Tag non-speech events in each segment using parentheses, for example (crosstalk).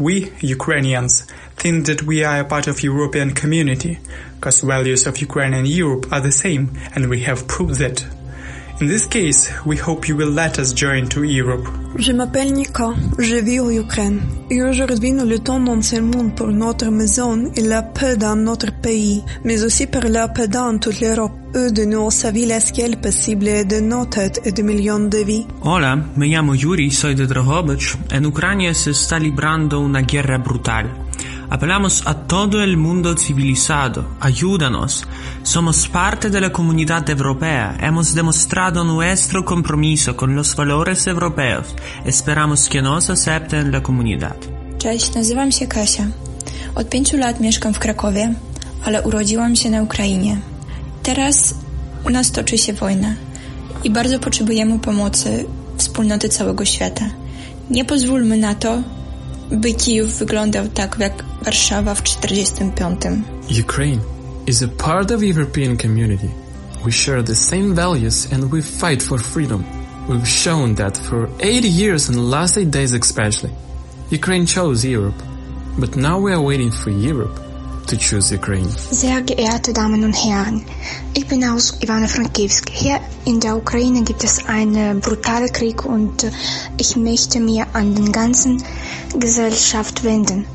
We, Ukrainians, think that we are a part of European community, because values of Ukraine and Europe are the same, and we have proved that. In this case, we hope you will let us join to Europe. Je m'appelle Nika, je vis en Ukraine. Et aujourd'hui, nous luttons dans ce monde pour notre maison et la paix dans notre pays, mais aussi pour la paix dans toute l'Europe. Eux de nous savent la scale possible de nos têtes et de millions de vies. Hola, me llamo Yuri, soy de Drohobych. En Ucrania se está librando una guerra brutal. Apelamos a todo el mundo civilizado, ayúdanos. Somos parte de la comunidad europea, hemos demostrado nuestro compromiso con los valores europeos. Esperamos que nos acepten en la comunidad. Cześć, nazywam się Kasia. Od pięciu lat mieszkam w Krakowie, ale urodziłam się na Ukrainie. Teraz u nas toczy się wojna i bardzo potrzebujemy pomocy wspólnoty całego świata. Nie pozwólmy na to, by Kijów wyglądał tak jak Warszawa w 45. Ukraine is a part of European community. We share the same values and we fight for freedom. We've shown that for 80 years and the last 8 days especially. Ukraine chose Europe, but now we are waiting for Europe to choose Ukraine. Sehr geehrte Damen und Herren, ich bin aus Ivano-Frankivsk. Hier in der Ukraine gibt es einen brutalen Krieg und äh, ich möchte mir an den ganzen Gesellschaft wenden.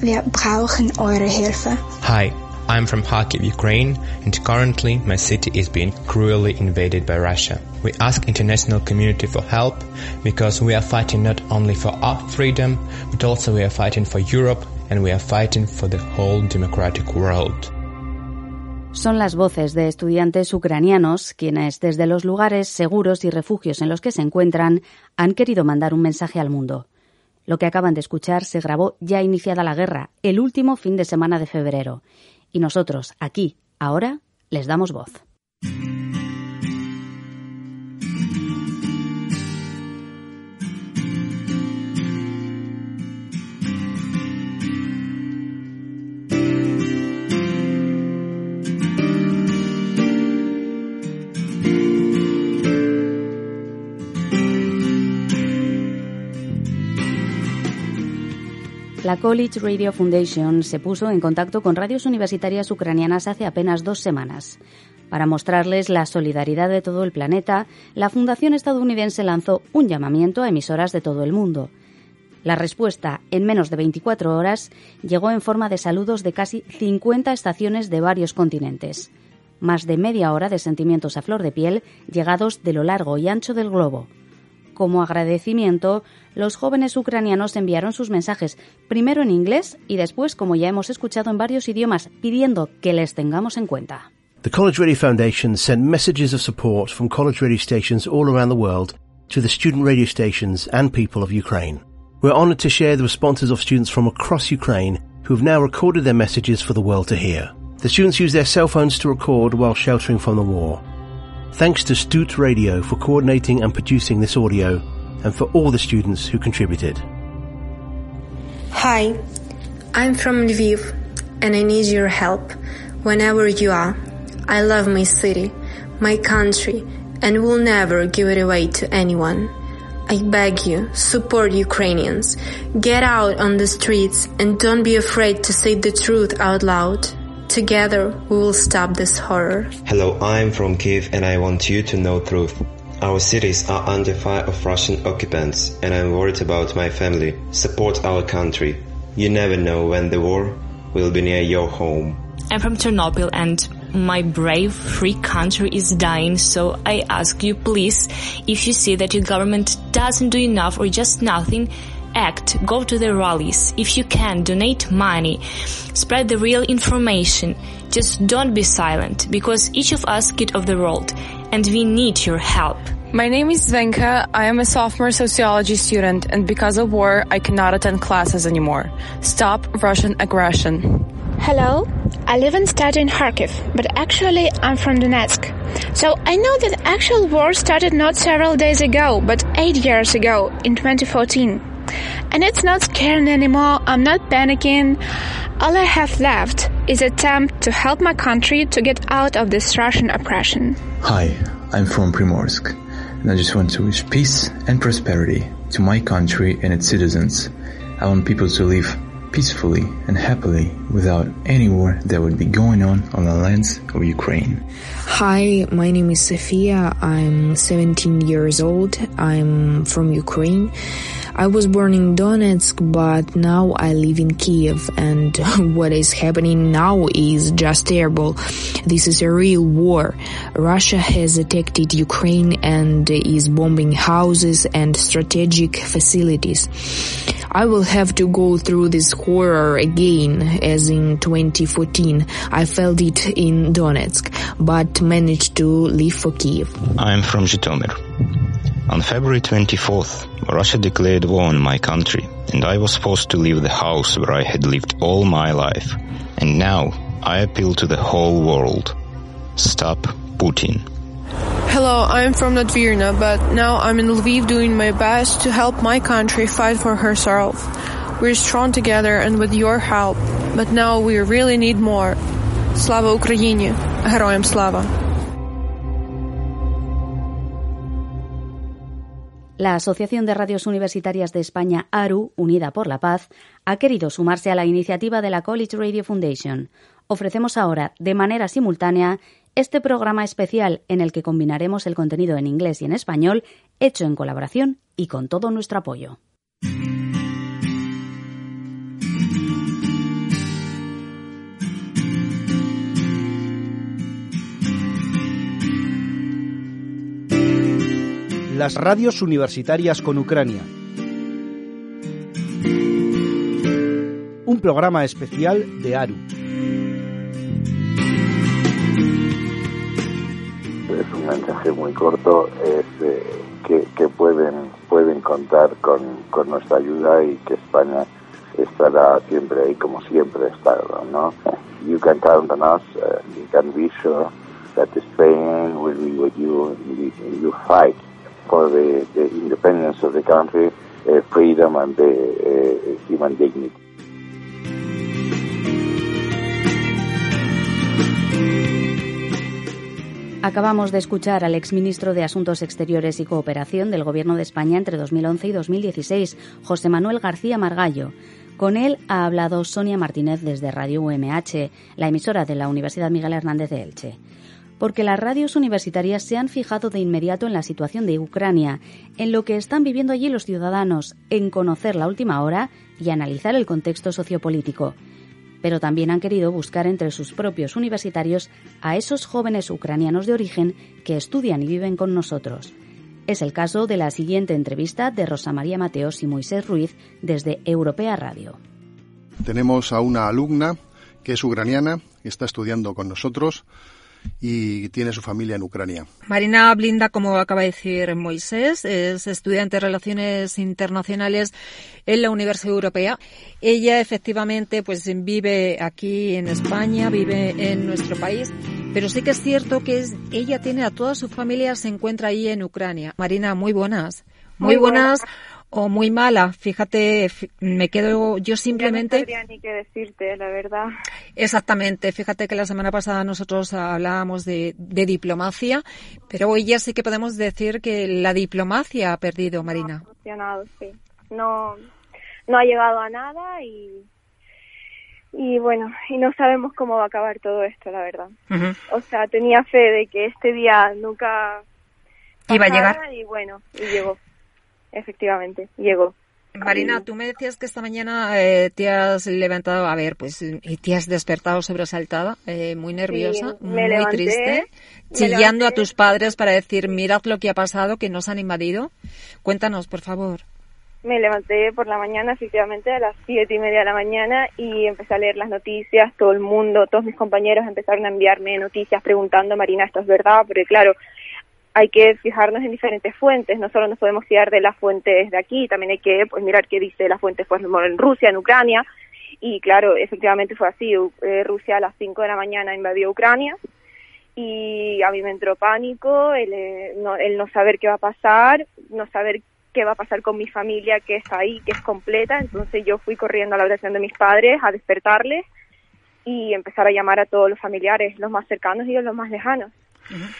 Wir brauchen eure Hilfe. Hi, I'm from Kharkiv, Ukraine, and currently my city is being cruelly invaded by Russia. We ask international community for help because we are fighting not only for our freedom, but also we are fighting for Europe and we are fighting for the whole democratic world. Son las voces de estudiantes ucranianos quienes, desde los lugares seguros y refugios en los que se encuentran, han querido mandar un mensaje al mundo. Lo que acaban de escuchar se grabó ya iniciada la guerra, el último fin de semana de febrero. Y nosotros, aquí, ahora, les damos voz. La College Radio Foundation se puso en contacto con radios universitarias ucranianas hace apenas dos semanas. Para mostrarles la solidaridad de todo el planeta, la Fundación estadounidense lanzó un llamamiento a emisoras de todo el mundo. La respuesta, en menos de 24 horas, llegó en forma de saludos de casi 50 estaciones de varios continentes. Más de media hora de sentimientos a flor de piel llegados de lo largo y ancho del globo. Como agradecimiento, los jóvenes ucranianos enviaron sus mensajes, primero en inglés y después, como ya hemos escuchado, en varios idiomas, pidiendo que les tengamos en cuenta. The College Radio Foundation sent messages of support from college radio stations all around the world to the student radio stations and people of Ukraine. We're honored to share the responses of students from across Ukraine who have now recorded their messages for the world to hear. The students use their cell phones to record while sheltering from the war. Thanks to Stute Radio for coordinating and producing this audio and for all the students who contributed. Hi, I'm from Lviv and I need your help whenever you are. I love my city, my country, and will never give it away to anyone. I beg you, support Ukrainians. Get out on the streets and don't be afraid to say the truth out loud. Together, we will stop this horror. Hello, I'm from Kiev and I want you to know truth. Our cities are under fire of Russian occupants and I'm worried about my family. Support our country. You never know when the war will be near your home. I'm from Chernobyl and my brave free country is dying so I ask you please if you see that your government doesn't do enough or just nothing act, go to the rallies. If you can, donate money, spread the real information. Just don't be silent because each of us kid of the world and we need your help. My name is Svenka. I am a sophomore sociology student and because of war, I cannot attend classes anymore. Stop Russian aggression. Hello, I live and study in Kharkiv, but actually I'm from Donetsk. So I know that actual war started not several days ago, but eight years ago, in 2014. And it's not scary anymore, I'm not panicking. All I have left is attempt to help my country to get out of this Russian oppression. Hi, I'm from Primorsk, and I just want to wish peace and prosperity to my country and its citizens. I want people to live peacefully and happily without any war that would be going on on the lands of Ukraine. Hi, my name is Sofia. I'm 17 years old. I'm from Ukraine. I was born in Donetsk, but now I live in Kiev and (laughs) what is happening now is just terrible. This is a real war. Russia has attacked Ukraine and is bombing houses and strategic facilities. I will have to go through this horror again as in 2014. I felt it in Donetsk, but managed to leave for Kiev. I'm from Zhytomyr. On February 24th, Russia declared war on my country, and I was forced to leave the house where I had lived all my life. And now, I appeal to the whole world. Stop Putin. Hello, I'm from Latvirna, but now I'm in Lviv doing my best to help my country fight for herself. We're strong together and with your help, but now we really need more. Slava Ukraini! Героям слава! La Asociación de Radios Universitarias de España, ARU, Unida por la Paz, ha querido sumarse a la iniciativa de la College Radio Foundation. Ofrecemos ahora, de manera simultánea, este programa especial en el que combinaremos el contenido en inglés y en español, hecho en colaboración y con todo nuestro apoyo. Las radios universitarias con Ucrania. Un programa especial de ARU. Un mensaje muy corto, es eh, que, que, pueden, pueden contar con, con, nuestra ayuda y que España estará siempre ahí como siempre ha estado, ¿no? You can count on us, uh, you can be sure that Spain will be with you in, your fight for the, the, independence of the country, uh, freedom and the uh, human dignity. Acabamos de escuchar al exministro de Asuntos Exteriores y Cooperación del Gobierno de España entre 2011 y 2016, José Manuel García Margallo. Con él ha hablado Sonia Martínez desde Radio UMH, la emisora de la Universidad Miguel Hernández de Elche porque las radios universitarias se han fijado de inmediato en la situación de Ucrania, en lo que están viviendo allí los ciudadanos, en conocer la última hora y analizar el contexto sociopolítico. Pero también han querido buscar entre sus propios universitarios a esos jóvenes ucranianos de origen que estudian y viven con nosotros. Es el caso de la siguiente entrevista de Rosa María Mateos y Moisés Ruiz desde Europea Radio. Tenemos a una alumna que es ucraniana, que está estudiando con nosotros y tiene su familia en Ucrania. Marina Blinda, como acaba de decir Moisés, es estudiante de Relaciones Internacionales en la Universidad Europea. Ella efectivamente pues vive aquí en España, vive en nuestro país, pero sí que es cierto que es, ella tiene a toda su familia, se encuentra ahí en Ucrania. Marina, muy buenas. Muy, buenas o muy mala. Fíjate, me quedo yo simplemente. no sabría ni qué decirte, la verdad. Exactamente. Fíjate que la semana pasada nosotros hablábamos de, de, diplomacia, pero hoy ya sí que podemos decir que la diplomacia ha perdido, Marina. No ha funcionado, sí. No, no ha llegado a nada y. Y bueno, y no sabemos cómo va a acabar todo esto, la verdad. O sea, tenía fe de que este día nunca iba a llegar. Y bueno, y llegó efectivamente, llegó. Marina, tú me decías que esta mañana eh, te has levantado, a ver, pues, y te has despertado sobresaltada, eh, muy nerviosa, muy triste, chillando a tus padres para decir, mirad lo que ha pasado, que nos han invadido. Cuéntanos, por favor. Me levanté por la mañana, efectivamente, a las siete y media de la mañana y empecé a leer las noticias. Todo el mundo, todos mis compañeros empezaron a enviarme noticias preguntando, Marina, ¿esto es verdad? Porque claro, hay que fijarnos en diferentes fuentes, no solo nos podemos fiar de las fuentes de aquí, también hay que pues mirar qué dice las fuentes pues, en Rusia, en Ucrania, y claro, efectivamente fue así, eh, Rusia a las 5 de la mañana invadió Ucrania, y a mí me entró pánico, el, eh, no, el no saber qué va a pasar, no saber qué va a pasar con mi familia que está ahí, que es completa, entonces yo fui corriendo a la habitación de mis padres a despertarles y empezar a llamar a todos los familiares, los más cercanos y los más lejanos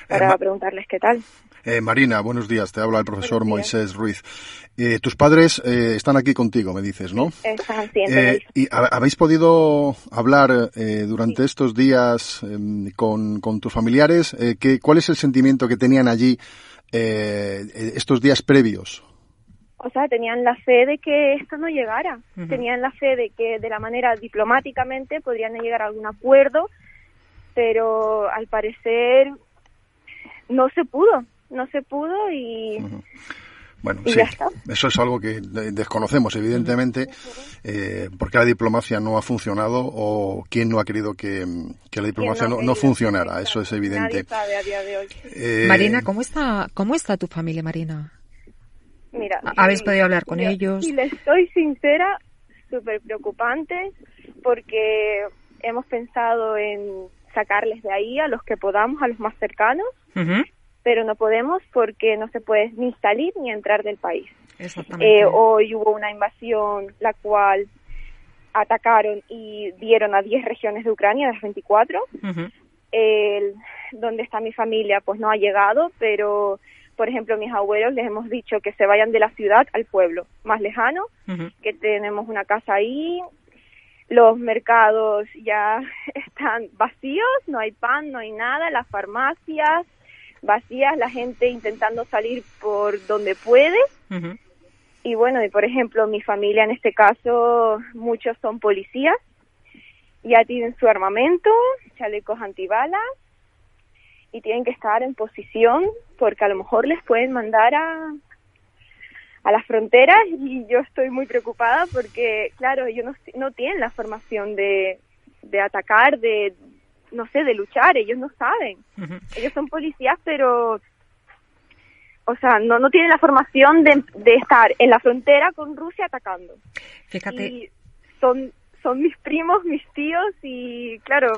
para preguntarles qué tal. Eh, Marina, buenos días. Te habla el profesor Moisés Ruiz. Eh, tus padres eh, están aquí contigo, me dices, ¿no? Están eh, ¿Y habéis podido hablar eh, durante estos días em, con, con, tus familiares? ¿qué, ¿Cuál es el sentimiento que tenían allí estos días previos? O sea, tenían la fe de que esto no llegara. Tenían la fe de que de la manera diplomáticamente podrían llegar a algún acuerdo, pero al parecer no se pudo. No se pudo y. Bueno, sí, eso es algo que desconocemos, evidentemente, eh, porque la diplomacia no ha funcionado o quién no ha querido que, la diplomacia no, funcionara. Eso es evidente. Eh, Marina, ¿cómo está, ¿cómo está tu familia, Marina? Mira, ¿habéis podido hablar con ellos? Si les estoy sincera, súper preocupante, porque hemos pensado en sacarles de ahí a los que podamos, a los más cercanos pero no podemos porque no se puede ni salir ni entrar del país. Eh, hoy hubo una invasión la cual atacaron y dieron a 10 regiones de Ucrania, las 24. el, donde está mi familia pues no ha llegado, pero por ejemplo mis abuelos les hemos dicho que se vayan de la ciudad al pueblo más lejano, que tenemos una casa ahí, los mercados ya (laughs) están vacíos, no hay pan, no hay nada, las farmacias, vacías, la gente intentando salir por donde puede. Y bueno, y por ejemplo, mi familia en este caso, muchos son policías, ya tienen su armamento, chalecos antibalas, y tienen que estar en posición porque a lo mejor les pueden mandar a, a las fronteras y yo estoy muy preocupada porque, claro, ellos no, no tienen la formación de, de atacar, de, no sé, de luchar, ellos no saben. Ellos son policías, pero, o sea, no, no tienen la formación de, de estar en la frontera con Rusia atacando. Fíjate. Y son, son mis primos, mis tíos y, claro,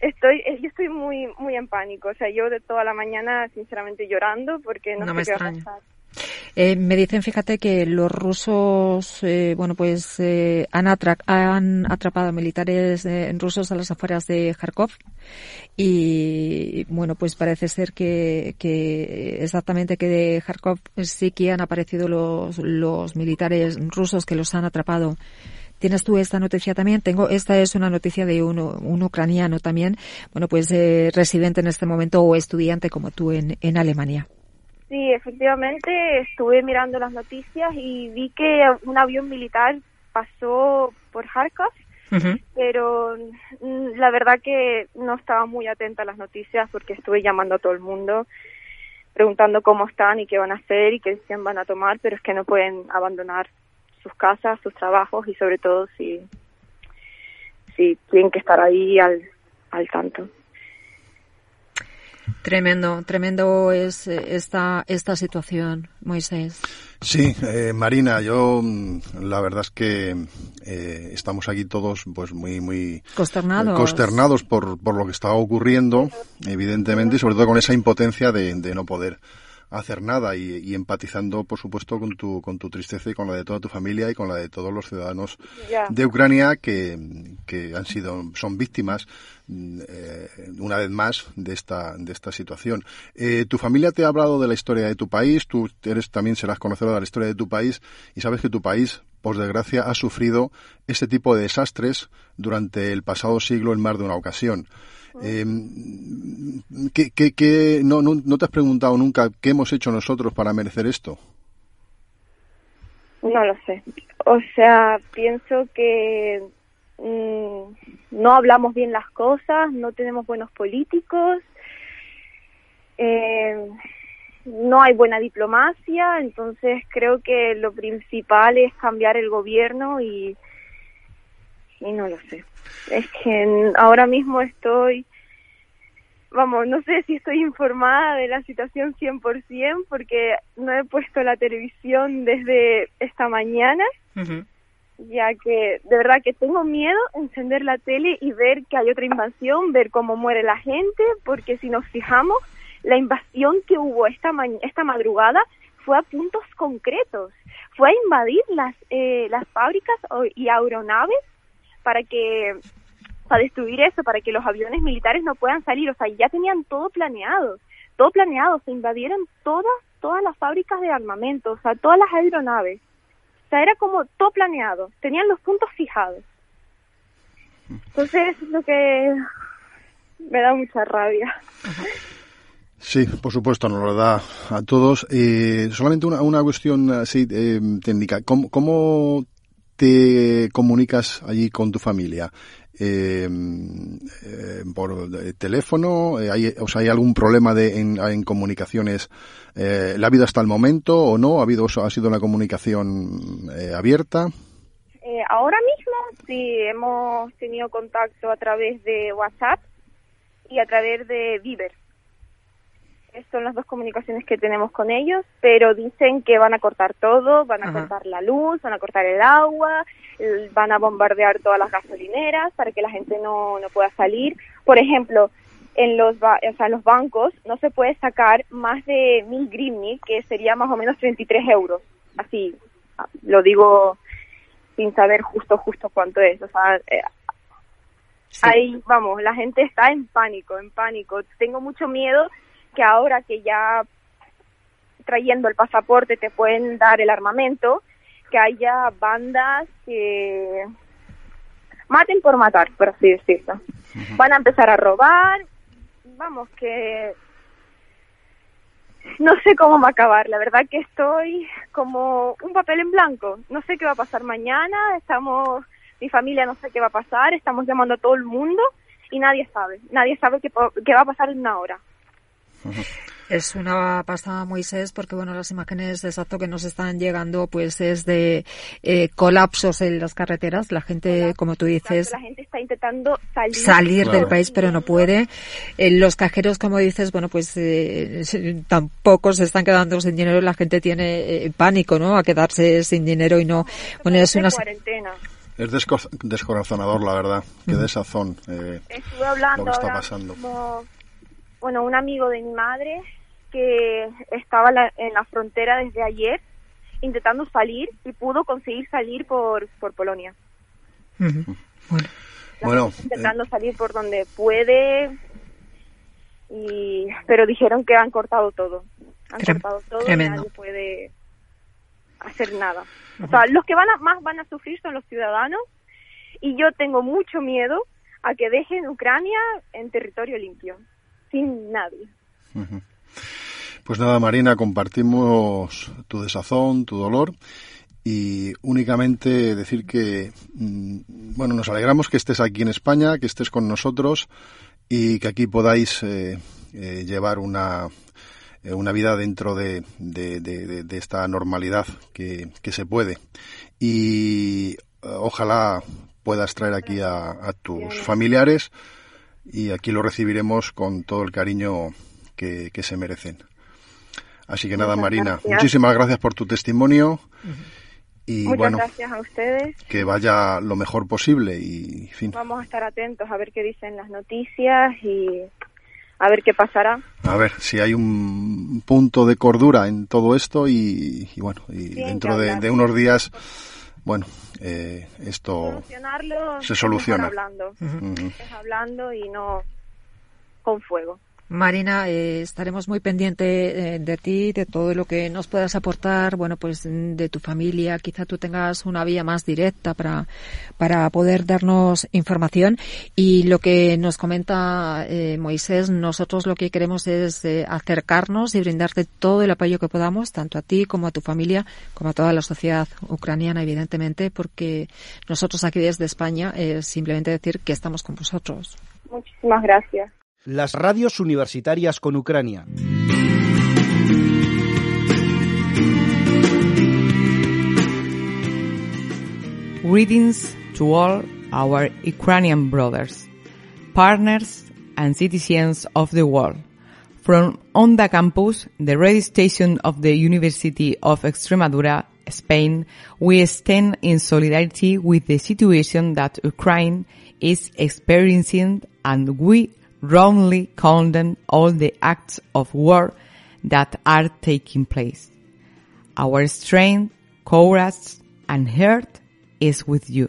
estoy yo estoy muy muy en pánico o sea yo de toda la mañana sinceramente llorando porque no, sé qué va a pasar eh, me dicen, fíjate, que los rusos, eh, bueno, pues eh, han, han atrapado militares rusos a las afueras de Kharkov y, bueno, pues parece ser que, que exactamente que de Kharkov sí que han aparecido los, los militares rusos que los han atrapado. ¿Tienes tú esta noticia también? Tengo, esta es una noticia de un, un ucraniano también, bueno, pues residente en este momento o estudiante como tú en, en Alemania. Sí, efectivamente estuve mirando las noticias y vi que un avión militar pasó por Kharkov, pero mm, la verdad que no estaba muy atenta a las noticias porque estuve llamando a todo el mundo preguntando cómo están y qué van a hacer y qué decisión van a tomar, pero es que no pueden abandonar sus casas, sus trabajos y sobre todo si, si tienen que estar ahí al, al tanto. Tremendo, tremendo es eh, esta, esta situación, Moisés. Sí, eh, Marina, yo mm, la verdad es que eh, estamos aquí todos pues muy muy consternados, consternados por, por lo que está ocurriendo, evidentemente, y sobre todo con esa impotencia de, de no poder hacer nada y, empatizando, por supuesto, con tu, con tu tristeza y con la de toda tu familia y con la de todos los ciudadanos de Ucrania que, que, han sido, son víctimas eh, una vez más de esta, de esta situación. Eh, tu familia te ha hablado de la historia de tu país, tú eres también serás conocedor de la historia de tu país y sabes que tu país por desgracia, ha sufrido este tipo de desastres durante el pasado siglo en más de una ocasión. Eh, ¿qué, qué, no, no, te has preguntado nunca qué hemos hecho nosotros para merecer esto? No lo sé. O sea, pienso que mm, no hablamos bien las cosas, no tenemos buenos políticos, eh, no hay buena diplomacia, entonces creo que lo principal es cambiar el gobierno y, y no lo sé. Es que ahora mismo estoy, vamos, no sé si estoy informada de la situación 100% porque no he puesto la televisión desde esta mañana, ya que de verdad que tengo miedo encender la tele y ver que hay otra invasión, ver cómo muere la gente, porque si nos fijamos, la invasión que hubo esta, esta madrugada fue a puntos concretos, fue a invadir las, eh, las fábricas y aeronaves para que para destruir eso, para que los aviones militares no puedan salir, o sea, ya tenían todo planeado, todo planeado, se invadieron todas, todas las fábricas de armamento, o sea, todas las aeronaves. O sea, era como todo planeado, tenían los puntos fijados. Entonces, es lo que me da mucha rabia. Sí, por supuesto, nos lo da a todos. Eh, solamente una, una cuestión así eh, técnica. ¿Cómo, ¿Cómo te comunicas allí con tu familia? Eh, eh, por teléfono? Eh, ¿Hay, o sea, ¿Hay algún problema de, en, comunicaciones? Eh, ¿La ha habido hasta el momento o no? ¿Ha, habido, ha sido una comunicación eh, abierta? Ahora mismo sí hemos tenido contacto a través de WhatsApp y a través de Viber. Estas son las dos comunicaciones que tenemos con ellos, pero dicen que van a cortar todo, van a cortar la luz, van a cortar el agua, van a bombardear todas las gasolineras para que la gente no, no pueda salir. Por ejemplo, en los, ba- o sea, los bancos no se puede sacar más de mil grivni, que sería más o menos 33 euros. Así, ah, lo digo sin saber justo, justo cuánto es. O sea, eh, ahí, vamos, la gente está en pánico, en pánico. Tengo mucho miedo que ahora que ya trayendo el pasaporte te pueden dar el armamento, que haya bandas que maten por matar, por así decirlo. Van a empezar a robar, vamos, que no sé cómo va a acabar. La verdad que estoy como un papel en blanco. No sé qué va a pasar mañana. Estamos, mi familia no sé qué va a pasar. Estamos llamando a todo el mundo y nadie sabe. Nadie sabe qué, qué va a pasar en una hora. Es una pasada, Moisés, porque bueno, las imágenes exacto que nos están llegando, pues es de eh, colapsos en las carreteras. La gente, como tú dices, La gente está intentando salir, salir del país, pero no puede. Eh, los cajeros, como dices, bueno, pues eh, (laughs) tampoco se están quedando sin dinero. La gente tiene eh, pánico, ¿no? A quedarse sin dinero y no. Bueno, es una. cuarentena. Es desco- descorazonador, la verdad. Qué desazón eh, Estuve hablando lo que está ahora pasando. mismo, bueno, un amigo de mi madre que estaba la- en la frontera desde ayer intentando salir y pudo conseguir salir por, por Polonia. Bueno, Intentando salir por donde puede, y pero dijeron que han cortado todo. Han Trem- cortado todo tremendo. y nadie puede hacer nada. O sea, los que van a, más van a sufrir son los ciudadanos y yo tengo mucho miedo a que dejen Ucrania en territorio limpio, sin nadie. Pues nada, Marina, compartimos tu desazón, tu dolor y únicamente decir que, mm, bueno, nos alegramos que estés aquí en España, que estés con nosotros y que aquí podáis eh, eh, llevar una, eh, una vida dentro de, de- de- esta normalidad que, que se puede. Y ojalá puedas traer aquí a, a tus familiares y aquí lo recibiremos con todo el cariño que, que se merecen. Así que nada, Marina, gracias. muchísimas gracias por tu testimonio y Muchas bueno, gracias a ustedes. que vaya lo mejor posible y, fin, Vamos a estar atentos a ver qué dicen las noticias y a ver qué pasará. a ver si hay un punto de cordura en todo esto y, y bueno, y dentro de unos días, bueno, eh, esto Solucionarlo se soluciona. hablando. Es hablando y no con fuego. Marina, eh, estaremos muy pendientes eh, de ti, de todo lo que nos puedas aportar, bueno, pues de tu familia. Quizá tú tengas una vía más directa para, para poder darnos información. Y lo que nos comenta eh, Moisés, nosotros lo que queremos es eh, acercarnos y brindarte todo el apoyo que podamos, tanto a ti como a tu familia, como a toda la sociedad ucraniana, evidentemente, porque nosotros aquí desde España simplemente decir que estamos con vosotros. Muchísimas gracias. Las radios universitarias con Ucrania. Greetings to all our Ukrainian brothers, partners, and citizens of the world. From Onda Campus, the radio station of the University of Extremadura, Spain, we stand in solidarity with the situation that Ukraine is experiencing and we wrongly condemn all the acts of war that are taking place. Our strength, courage, and heart is with you.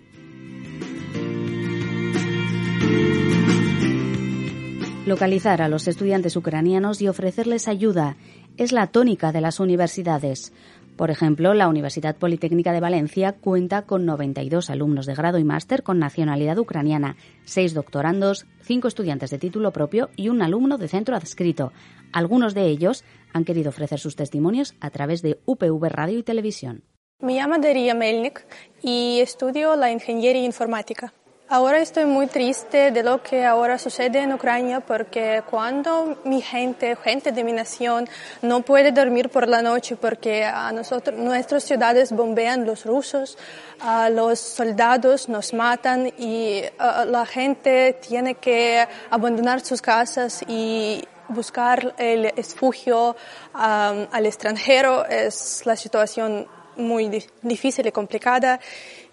Localizar a los estudiantes ucranianos y ofrecerles ayuda es la tónica de las universidades. Por ejemplo, la Universidad Politécnica de Valencia cuenta con 92 alumnos de grado y máster con nacionalidad ucraniana, 6 doctorandos, 5 estudiantes de título propio y un alumno de centro adscrito. Algunos de ellos han querido ofrecer sus testimonios a través de UPV Radio y Televisión. Me llamo Daria Melnik y estudio la ingeniería informática. Ahora estoy muy triste de lo que ahora sucede en Ucrania porque cuando mi gente, gente de mi nación, no puede dormir por la noche porque a nosotros, nuestras ciudades bombean los rusos, a los soldados nos matan y la gente tiene que abandonar sus casas y buscar el refugio al extranjero. Es la situación muy difícil y complicada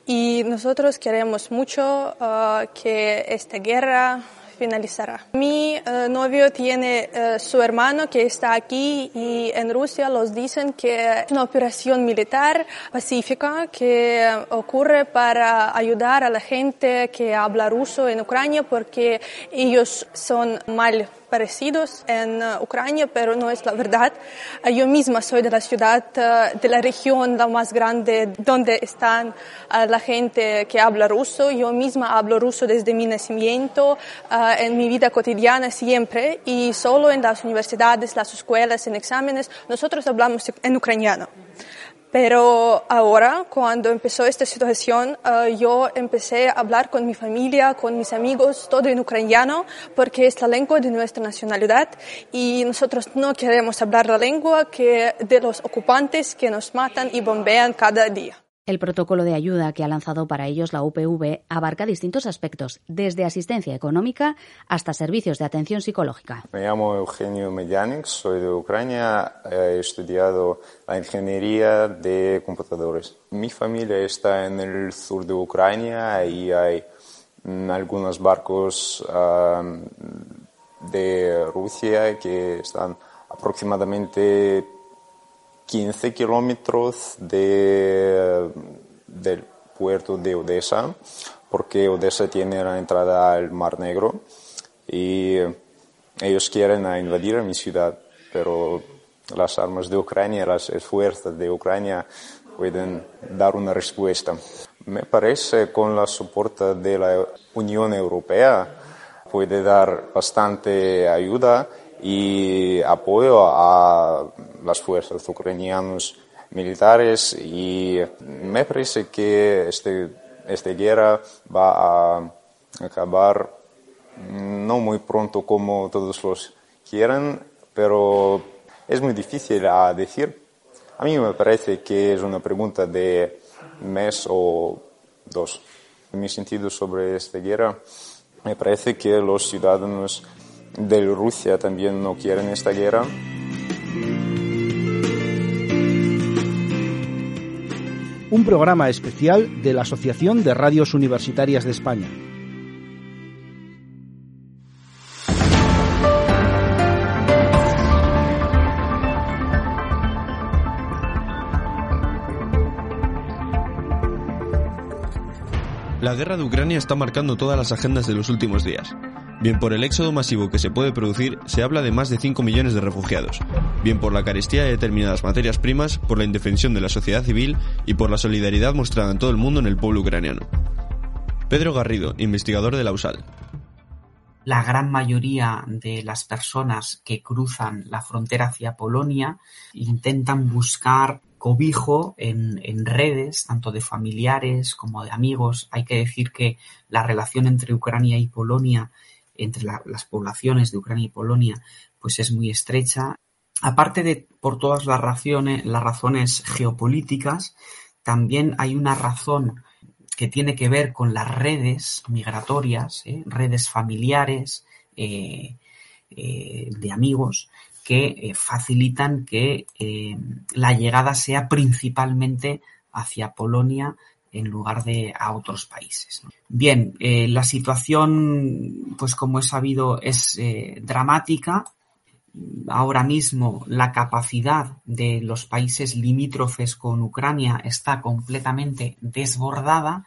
y nosotros queremos mucho uh, que esta guerra finalizará. Mi uh, novio tiene uh, su hermano que está aquí y en Rusia los dicen que es una operación militar pacífica que ocurre para ayudar a la gente que habla ruso en Ucrania porque ellos son mal parecidos en uh, Ucrania, pero no es la verdad. Uh, yo misma soy de la ciudad, uh, de la región la más grande donde están la gente que habla ruso. Yo misma hablo ruso desde mi nacimiento, en mi vida cotidiana siempre, y solo en las universidades, las escuelas, en exámenes, nosotros hablamos en ucraniano. Pero ahora, cuando empezó esta situación, uh, yo empecé a hablar con mi familia, con mis amigos, todo en ucraniano, porque es la lengua de nuestra nacionalidad y nosotros no queremos hablar la lengua que de los ocupantes que nos matan y bombean cada día. El protocolo de ayuda que ha lanzado para ellos la UPV abarca distintos aspectos, desde asistencia económica hasta servicios de atención psicológica. Me llamo Eugenio Medianik, soy de Ucrania, he estudiado la ingeniería de computadores. Mi familia está en el sur de Ucrania y hay mm, algunos barcos de Rusia que están aproximadamente 15 kilómetros de, del puerto de Odessa, porque Odessa tiene la entrada al Mar Negro y ellos quieren invadir mi ciudad, pero las armas de Ucrania, las fuerzas de Ucrania pueden dar una respuesta. Me parece con la soporte de la Unión Europea puede dar bastante ayuda y apoyo a las fuerzas ucranianas militares y me parece que este, esta guerra va a acabar no muy pronto como todos los quieren, pero es muy difícil a decir. A mí me parece que es una pregunta de mes o dos. En mi sentido sobre esta guerra, me parece que los ciudadanos de Rusia también no quieren esta guerra. Un programa especial de la Asociación de Radios Universitarias de España. La guerra de Ucrania está marcando todas las agendas de los últimos días. Bien por el éxodo masivo que se puede producir, se habla de más de 5 millones de refugiados. Bien por la carestía de determinadas materias primas, por la indefensión de la sociedad civil y por la solidaridad mostrada en todo el mundo en el pueblo ucraniano. Pedro Garrido, investigador de la USAL. La gran mayoría de las personas que cruzan la frontera hacia Polonia intentan buscar cobijo en, en, redes, tanto de familiares como de amigos. Hay que decir que la relación entre Ucrania y Polonia entre las poblaciones de Ucrania y Polonia, pues es muy estrecha. Aparte de por todas las razones, las razones geopolíticas, también hay una razón que tiene que ver con las redes migratorias, ¿eh? redes familiares, eh, eh, de amigos, que facilitan que la llegada sea principalmente hacia Polonia en lugar de a otros países. Bien, eh, la situación, pues como he sabido, es eh, dramática. Ahora mismo la capacidad de los países limítrofes con Ucrania está completamente desbordada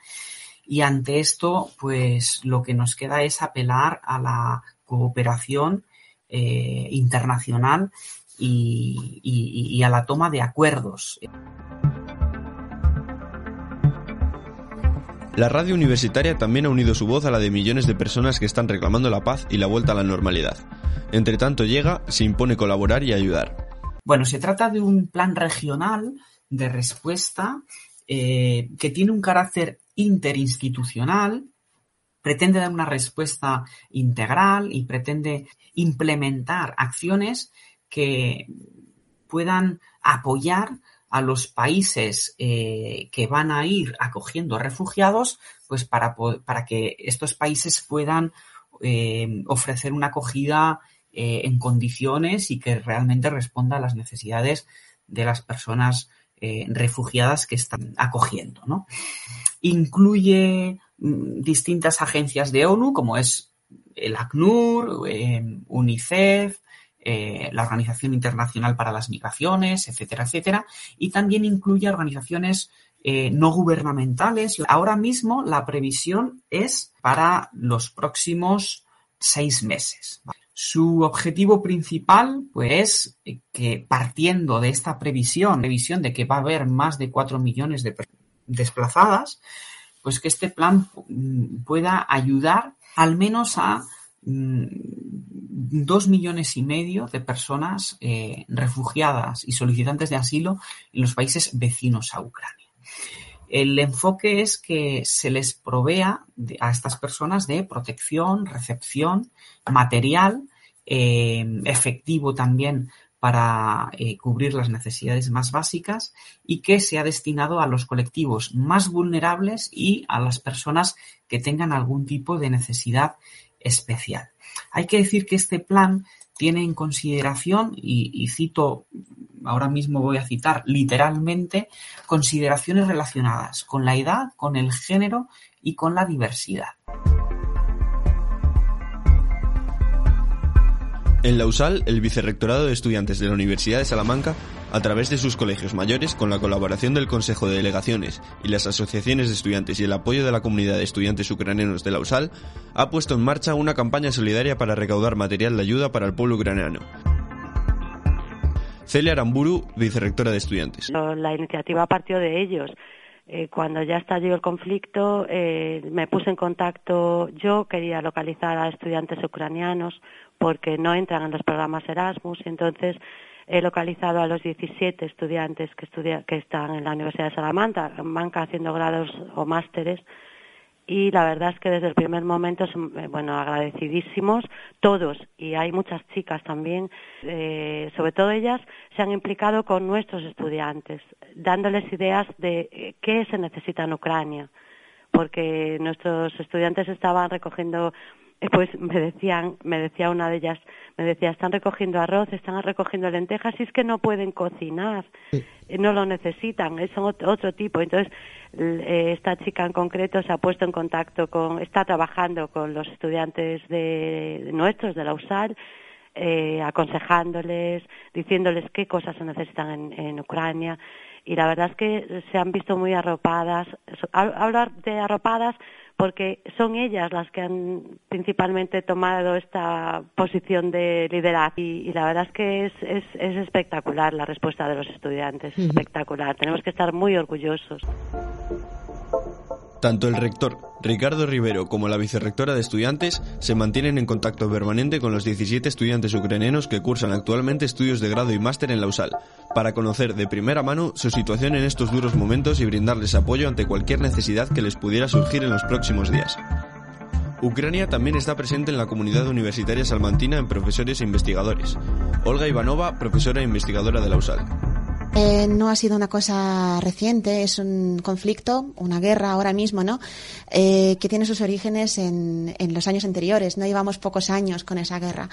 y ante esto, pues lo que nos queda es apelar a la cooperación eh, internacional y, a la toma de acuerdos. La radio universitaria también ha unido su voz a la de millones de personas que están reclamando la paz y la vuelta a la normalidad. Entre tanto llega, se impone colaborar y ayudar. Bueno, se trata de un plan regional de respuesta eh, que tiene un carácter interinstitucional, pretende dar una respuesta integral y pretende implementar acciones que puedan apoyar a los países eh, que van a ir acogiendo refugiados, pues para, para que estos países puedan eh, ofrecer una acogida eh, en condiciones y que realmente responda a las necesidades de las personas refugiadas que están acogiendo. ¿no? Incluye mm, distintas agencias de ONU, como es el ACNUR, UNICEF, eh, la Organización Internacional para las Migraciones, etcétera, etcétera, y también incluye organizaciones eh, no gubernamentales. Ahora mismo la previsión es para los próximos seis meses. Su objetivo principal, pues, que partiendo de esta previsión, previsión de que va a haber más de cuatro millones de desplazadas, pues que este plan mm, pueda ayudar al menos a dos millones y medio de personas eh, refugiadas y solicitantes de asilo en los países vecinos a Ucrania. El enfoque es que se les provea a estas personas de protección, recepción, material, eh, efectivo también para eh, cubrir las necesidades más básicas y que sea destinado a los colectivos más vulnerables y a las personas que tengan algún tipo de necesidad especial. Hay que decir que este plan tiene en consideración, y, cito, ahora mismo voy a citar literalmente, consideraciones relacionadas con la edad, con el género y con la diversidad. En Lausal, el Vicerrectorado de Estudiantes de la Universidad de Salamanca, a través de sus colegios mayores, con la colaboración del Consejo de Delegaciones y las asociaciones de estudiantes y el apoyo de la comunidad de estudiantes ucranianos de Lausal, ha puesto en marcha una campaña solidaria para recaudar material de ayuda para el pueblo ucraniano. Celia Aramburu, vicerrectora de estudiantes. La iniciativa partió de ellos. Eh, cuando ya estalló el conflicto, eh, me puse en contacto. Yo quería localizar a estudiantes ucranianos porque no entran en los programas Erasmus. Entonces he localizado a los 17 estudiantes que, que están en la Universidad de Salamanca haciendo grados o másteres y la verdad es que desde el primer momento eh, bueno, agradecidísimos todos. Y hay muchas chicas también, eh, sobre todo ellas se han implicado con nuestros estudiantes, dándoles ideas de eh, qué se necesita en Ucrania, porque nuestros estudiantes estaban recogiendo pues me decían, me decía una de ellas, me decía, están recogiendo arroz, están recogiendo lentejas, y es que no pueden cocinar, eh, no lo necesitan, es otro, tipo. Entonces, eh, esta chica en concreto se ha puesto en contacto con, está trabajando con los estudiantes de, nuestros, de la USAL, eh, aconsejándoles, diciéndoles qué cosas se necesitan en, en Ucrania y la verdad es que se han visto muy arropadas. Hablar de arropadas porque son ellas las que han principalmente tomado esta posición de liderazgo y, la verdad es que es, es, es, espectacular la respuesta de los estudiantes, espectacular. Tenemos que estar muy orgullosos. Tanto el rector Ricardo Rivero como la vicerrectora de estudiantes se mantienen en contacto permanente con los 17 estudiantes ucranianos que cursan actualmente estudios de grado y máster en la USAL, para conocer de primera mano su situación en estos duros momentos y brindarles apoyo ante cualquier necesidad que les pudiera surgir en los próximos días. Ucrania también está presente en la comunidad universitaria salmantina en profesores e investigadores. Olga Ivanova, profesora e investigadora de la USAL. Eh, no ha sido una cosa reciente, es un conflicto, una guerra ahora mismo, ¿no? Eh, que tiene sus orígenes en, los años anteriores. No llevamos pocos años con esa guerra.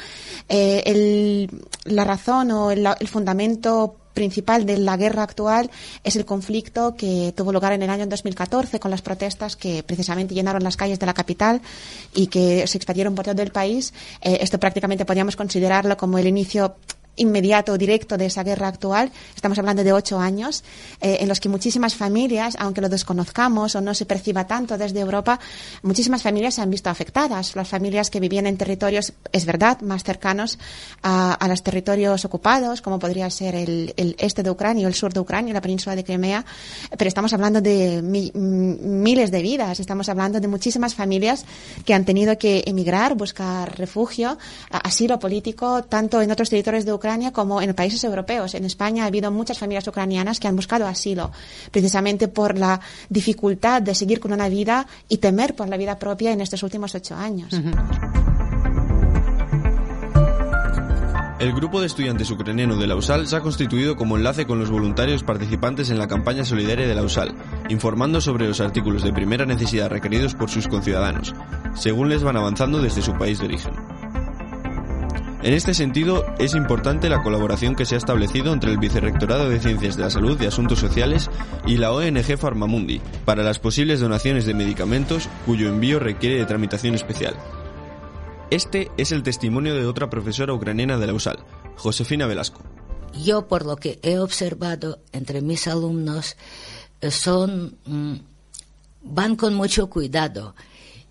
Eh, el, la razón o el, fundamento principal de la guerra actual es el conflicto que tuvo lugar en el año 2014 con las protestas que precisamente llenaron las calles de la capital y que se expandieron por todo el país. Esto prácticamente podríamos considerarlo como el inicio inmediato, directo de esa guerra actual. Estamos hablando de ocho años, eh, en los que muchísimas familias, aunque lo desconozcamos o no se perciba tanto desde Europa, muchísimas familias se han visto afectadas. Las familias que vivían en territorios, es verdad, más cercanos a, los territorios ocupados, como podría ser el, este de Ucrania o el sur de Ucrania, la península de Crimea, pero estamos hablando de mi, miles de vidas, estamos hablando de muchísimas familias que han tenido que emigrar, buscar refugio, asilo político, tanto en otros territorios de Ucrania como en países europeos. En España ha habido muchas familias ucranianas que han buscado asilo, precisamente por la dificultad de seguir con una vida y temer por la vida propia en estos últimos ocho años. El grupo de estudiantes ucraniano de la USAL se ha constituido como enlace con los voluntarios participantes en la campaña solidaria de la USAL, informando sobre los artículos de primera necesidad requeridos por sus conciudadanos, según les van avanzando desde su país de origen. En este sentido, es importante la colaboración que se ha establecido entre el Vicerrectorado de Ciencias de la Salud y Asuntos Sociales y la ONG Pharmamundi para las posibles donaciones de medicamentos cuyo envío requiere de tramitación especial. Este es el testimonio de otra profesora ucraniana de la USAL, Josefina Velasco. Yo, por lo que he observado entre mis alumnos, eh, son mm, van con mucho cuidado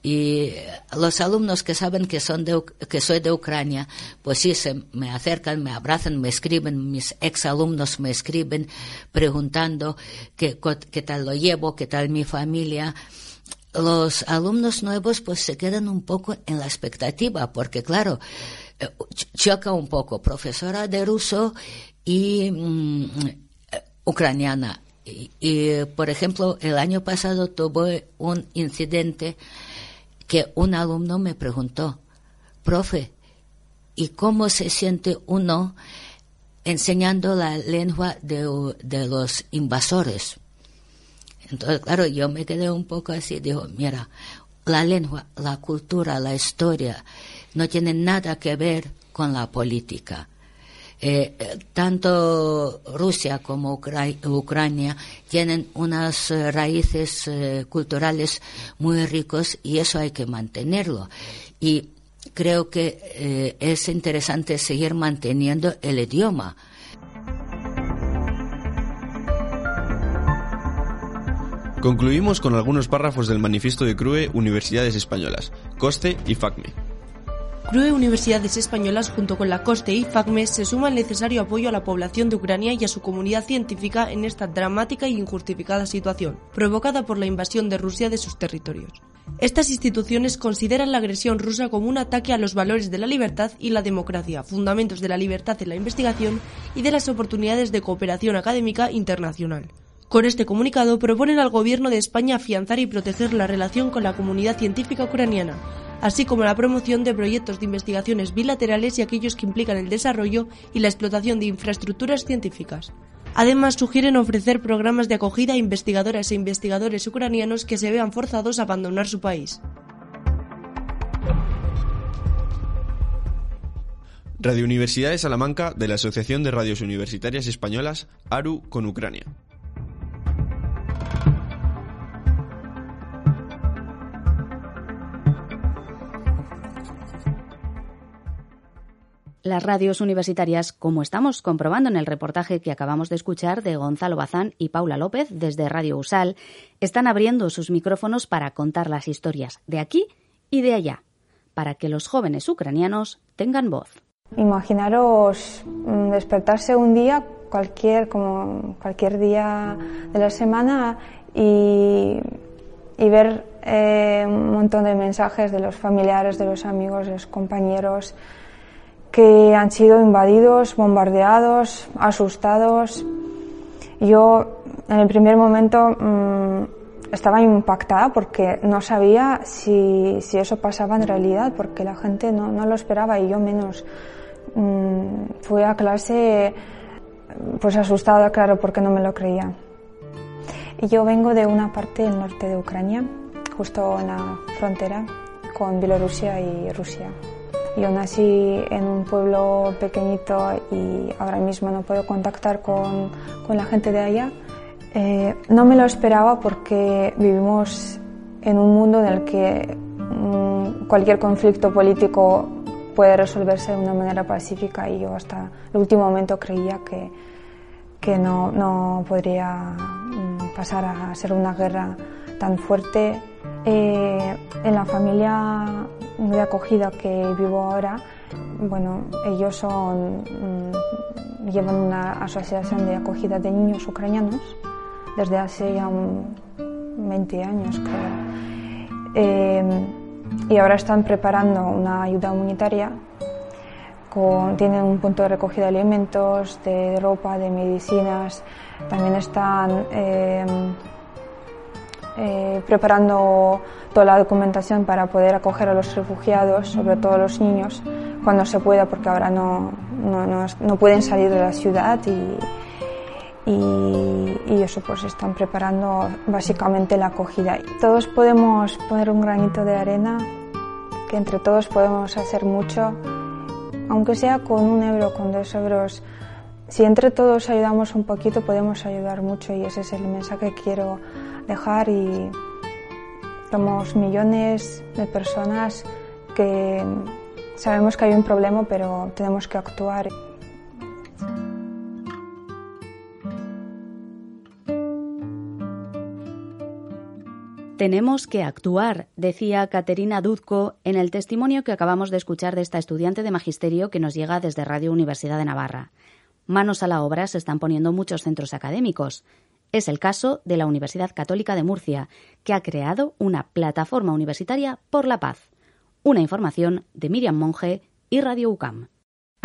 y los alumnos que saben que son que soy de Ucrania, pues sí se me acercan, me abrazan, me escriben, mis exalumnos me escriben preguntando qué, qué tal lo llevo, qué tal mi familia los alumnos nuevos pues se quedan un poco en la expectativa, porque claro, eh, choca un poco, profesora de ruso y mm, ucraniana. Y, por ejemplo, el año pasado tuve un incidente que un alumno me preguntó, profe, ¿y cómo se siente uno enseñando la lengua de los invasores? Entonces, claro, yo me quedé un poco así, digo, mira, la lengua, la cultura, la historia no tienen nada que ver con la política. Eh, eh, tanto Rusia como Ucrania tienen unas eh, raíces culturales muy ricos y eso hay que mantenerlo. Y creo que es interesante seguir manteniendo el idioma Concluimos con algunos párrafos del manifiesto de CRUE Universidades Españolas, COSTE y FACME. CRUE Universidades Españolas junto con la COSTE y FACME se suma el necesario apoyo a la población de Ucrania y a su comunidad científica en esta dramática e injustificada situación, provocada por la invasión de Rusia de sus territorios. Estas instituciones consideran la agresión rusa como un ataque a los valores de la libertad y la democracia, fundamentos de la libertad en la investigación y de las oportunidades de cooperación académica internacional. Con este comunicado proponen al Gobierno de España afianzar y proteger la relación con la comunidad científica ucraniana, así como la promoción de proyectos de investigaciones bilaterales y aquellos que implican el desarrollo y la explotación de infraestructuras científicas. Además, sugieren ofrecer programas de acogida a investigadoras e investigadores ucranianos que se vean forzados a abandonar su país. Radio Universidad de Salamanca de la Asociación de Radios Universitarias Españolas, ARU con Ucrania. Las radios universitarias, como estamos comprobando en el reportaje que acabamos de escuchar de Gonzalo Bazán y Paula López desde Radio USAL, están abriendo sus micrófonos para contar las historias de aquí y de allá, para que los jóvenes ucranianos tengan voz. Imaginaros mm, despertarse un día, cualquier, como cualquier día de la semana, y, ver eh, un montón de mensajes de los familiares, de los amigos, de los compañeros que han sido invadidos, bombardeados, asustados. Yo en el primer momento mm, estaba impactada porque no sabía si, si, eso pasaba en realidad, porque la gente no, no lo esperaba y yo menos. Mm, fui a clase pues asustada, claro, porque no me lo creía. Yo vengo de una parte del norte de Ucrania, justo en la frontera con Bielorrusia y Rusia. Yo nací en un pueblo pequeñito y ahora mismo no puedo contactar con, con la gente de allá. Eh, no me lo esperaba porque vivimos en un mundo en el que mm, cualquier conflicto político puede resolverse de una manera pacífica y yo hasta el último momento creía que, que no, no podría mm, pasar a ser una guerra tan fuerte. Eh, en la familia de acogida que vivo ahora, bueno, ellos son, mm, llevan una asociación de acogida de niños ucranianos desde hace ya un 20 años, creo. Eh, y ahora están preparando una ayuda humanitaria. Tienen un punto de recogida de alimentos, de ropa, de medicinas. También están eh, eh, preparando toda la documentación para poder acoger a los refugiados, sobre todo a los niños, cuando se pueda, porque ahora no, no, no, pueden salir de la ciudad y, y, y, eso pues están preparando básicamente la acogida. Todos podemos poner un granito de arena, que entre todos podemos hacer mucho, aunque sea con un euro, con dos euros. Si entre todos ayudamos un poquito podemos ayudar mucho y ese es el mensaje que quiero dejar y somos millones de personas que sabemos que hay un problema pero tenemos que actuar. Tenemos que actuar, decía Caterina Duzco en el testimonio que acabamos de escuchar de esta estudiante de magisterio que nos llega desde Radio Universidad de Navarra. Manos a la obra se están poniendo muchos centros académicos. Es el caso de la Universidad Católica de Murcia, que ha creado una plataforma universitaria por la paz. Una información de Miriam Monge y Radio UCAM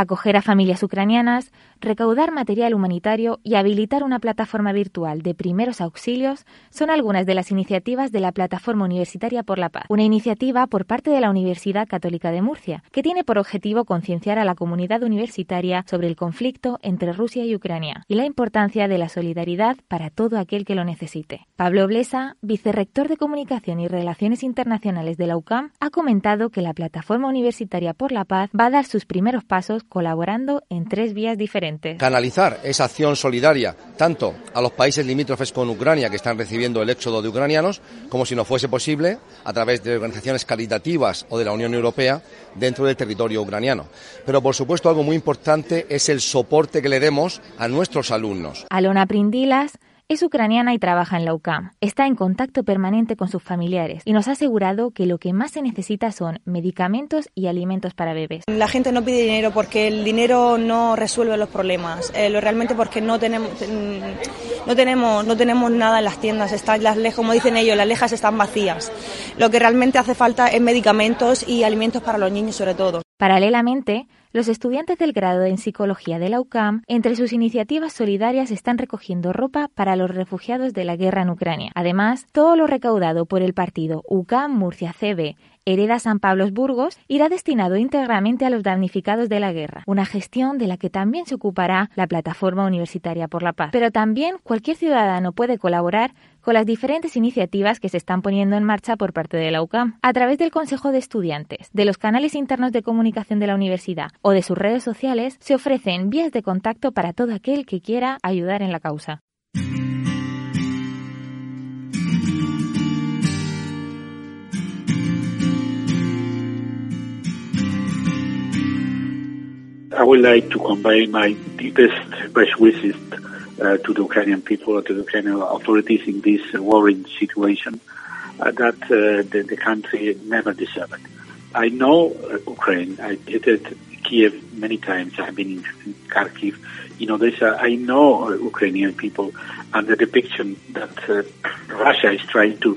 acoger a familias ucranianas, recaudar material humanitario y habilitar una plataforma virtual de primeros auxilios son algunas de las iniciativas de la Plataforma Universitaria por la Paz, una iniciativa por parte de la Universidad Católica de Murcia, que tiene por objetivo concienciar a la comunidad universitaria sobre el conflicto entre Rusia y Ucrania y la importancia de la solidaridad para todo aquel que lo necesite. Pablo Blesa, vicerrector de Comunicación y Relaciones Internacionales de la UCAM, ha comentado que la Plataforma Universitaria por la Paz va a dar sus primeros pasos colaborando en tres vías diferentes. Canalizar esa acción solidaria tanto a los países limítrofes con Ucrania que están recibiendo el éxodo de ucranianos, como si no fuese posible, a través de organizaciones caritativas o de la Unión Europea dentro del territorio ucraniano. Pero, por supuesto, algo muy importante es el soporte que le demos a nuestros alumnos. Alona Prindilas es ucraniana y trabaja en la UCAM. Está en contacto permanente con sus familiares y nos ha asegurado que lo que más se necesita son medicamentos y alimentos para bebés. La gente no pide dinero porque el dinero no resuelve los problemas, eh, lo realmente porque no tenemos, mm, no tenemos, no tenemos nada en las tiendas, están las lejas, como dicen ellos, las lejas están vacías. Lo que realmente hace falta es medicamentos y alimentos para los niños sobre todo. Paralelamente, los estudiantes del grado en psicología de la UCAM, entre sus iniciativas solidarias, están recogiendo ropa para los refugiados de la guerra en Ucrania. Además, todo lo recaudado por el partido UCAM Murcia CB Hereda San Pablos Burgos irá destinado íntegramente a los damnificados de la guerra, una gestión de la que también se ocupará la Plataforma Universitaria por la Paz. Pero también cualquier ciudadano puede colaborar con las diferentes iniciativas que se están poniendo en marcha por parte de la UCAM, a través del Consejo de Estudiantes, de los canales internos de comunicación de la universidad o de sus redes sociales, se ofrecen vías de contacto para todo aquel que quiera ayudar en la causa. I would like to convey my deepest best wishes uh, to the Ukrainian people, to the Ukrainian authorities in this uh, worrying situation uh, that uh, the, the, country never deserved. I know uh, Ukraine. I visited Kiev many times. I've been in, Kharkiv, in Odessa. I know uh, Ukrainian people, and the depiction that (coughs) Russia is trying to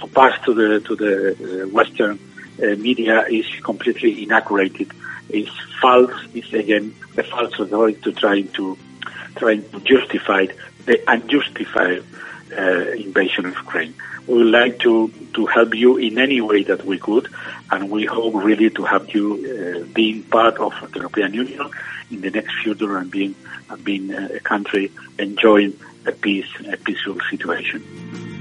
to pass to the to the Western media is completely inaccurate is false, is again a false authority to trying to trying to justify the unjustified uh, invasion of Ukraine. We would like to, to help you in any way that we could, and we hope really to have you uh, being part of the European Union in the next future and being, and being a country enjoying a peace, a peaceful situation.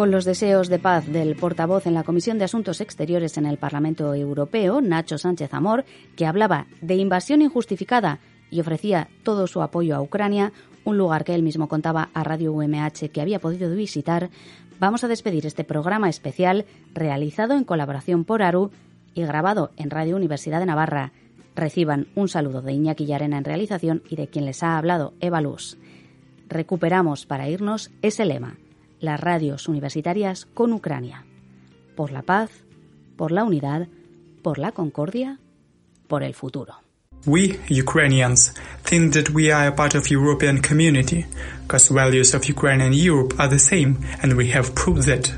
Con los deseos de paz del portavoz en la Comisión de Asuntos Exteriores en el Parlamento Europeo, Nacho Sánchez Amor, que hablaba de invasión injustificada y ofrecía todo su apoyo a Ucrania, un lugar que él mismo contaba a Radio UMH que había podido visitar, vamos a despedir este programa especial realizado en colaboración por ARU y grabado en Radio Universidad de Navarra. Reciban un saludo de Iñaki Yarena en realización y de quien les ha hablado Eva Luz. Recuperamos para irnos ese lema, las radios universitarias con Ucrania. Por la paz, por la unidad, por la concordia, por el futuro. We, Ukrainians, think that we are a part of European community, because values of Ukraine and Europe are the same, and we have proved that.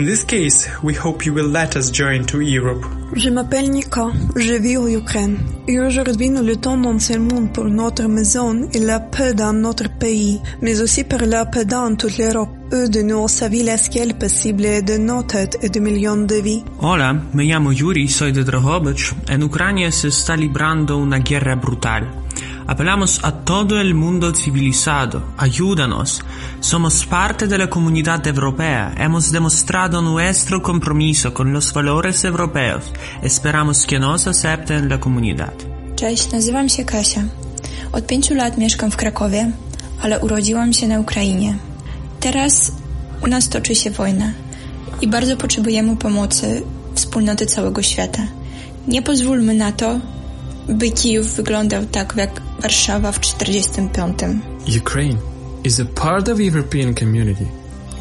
In this case, we hope you will let us join to Europe. Je m'appelle Nika, je vis en Ukraine. Et aujourd'hui, nous luttons dans ce monde pour notre maison et la paix dans notre pays, mais aussi pour la paix dans toute l'Europe. Eux de nous savent l'esquel possible de nos têtes et de millions de vies. Hola, me llamo Yuri, soy de Drohobych. En Ucrania se está librando una guerra brutal. Apelamos a todo el mundo civilizado, ayúdanos. Somos parte de la comunidad europea, hemos demostrado nuestro compromiso con los valores europeos. Esperamos que nos acepten en la comunidad. Cześć, nazywam się Kasia. Od pięciu lat mieszkam w Krakowie, ale urodziłam się na Ukrainie. Teraz u nas toczy się wojna i bardzo potrzebujemy pomocy wspólnoty całego świata. Nie pozwólmy na to, by Kijów wyglądał tak jak Warszawa w 45. Ukraine is a part of European community.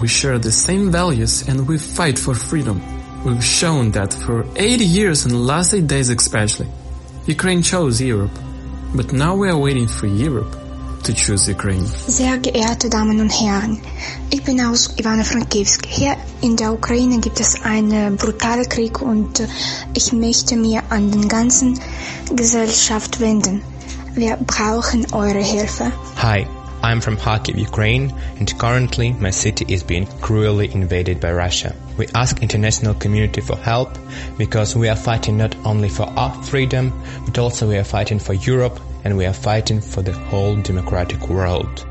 We share the same values and we fight for freedom. We've shown that for 80 years and last 8 days especially. Ukraine chose Europe, but now we are waiting for Europe to choose Ukraine. Sehr geehrte Damen und Herren, ich bin aus Ivano-Frankivsk. Hier in der Ukraine gibt es einen brutalen Krieg und äh, ich möchte mir an den ganzen Gesellschaft wenden. Wir brauchen eure Hilfe. Hi, I'm from Kharkiv, Ukraine, and currently my city is being cruelly invaded by Russia. We ask international community for help because we are fighting not only for our freedom, but also we are fighting for Europe and we are fighting for the whole democratic world.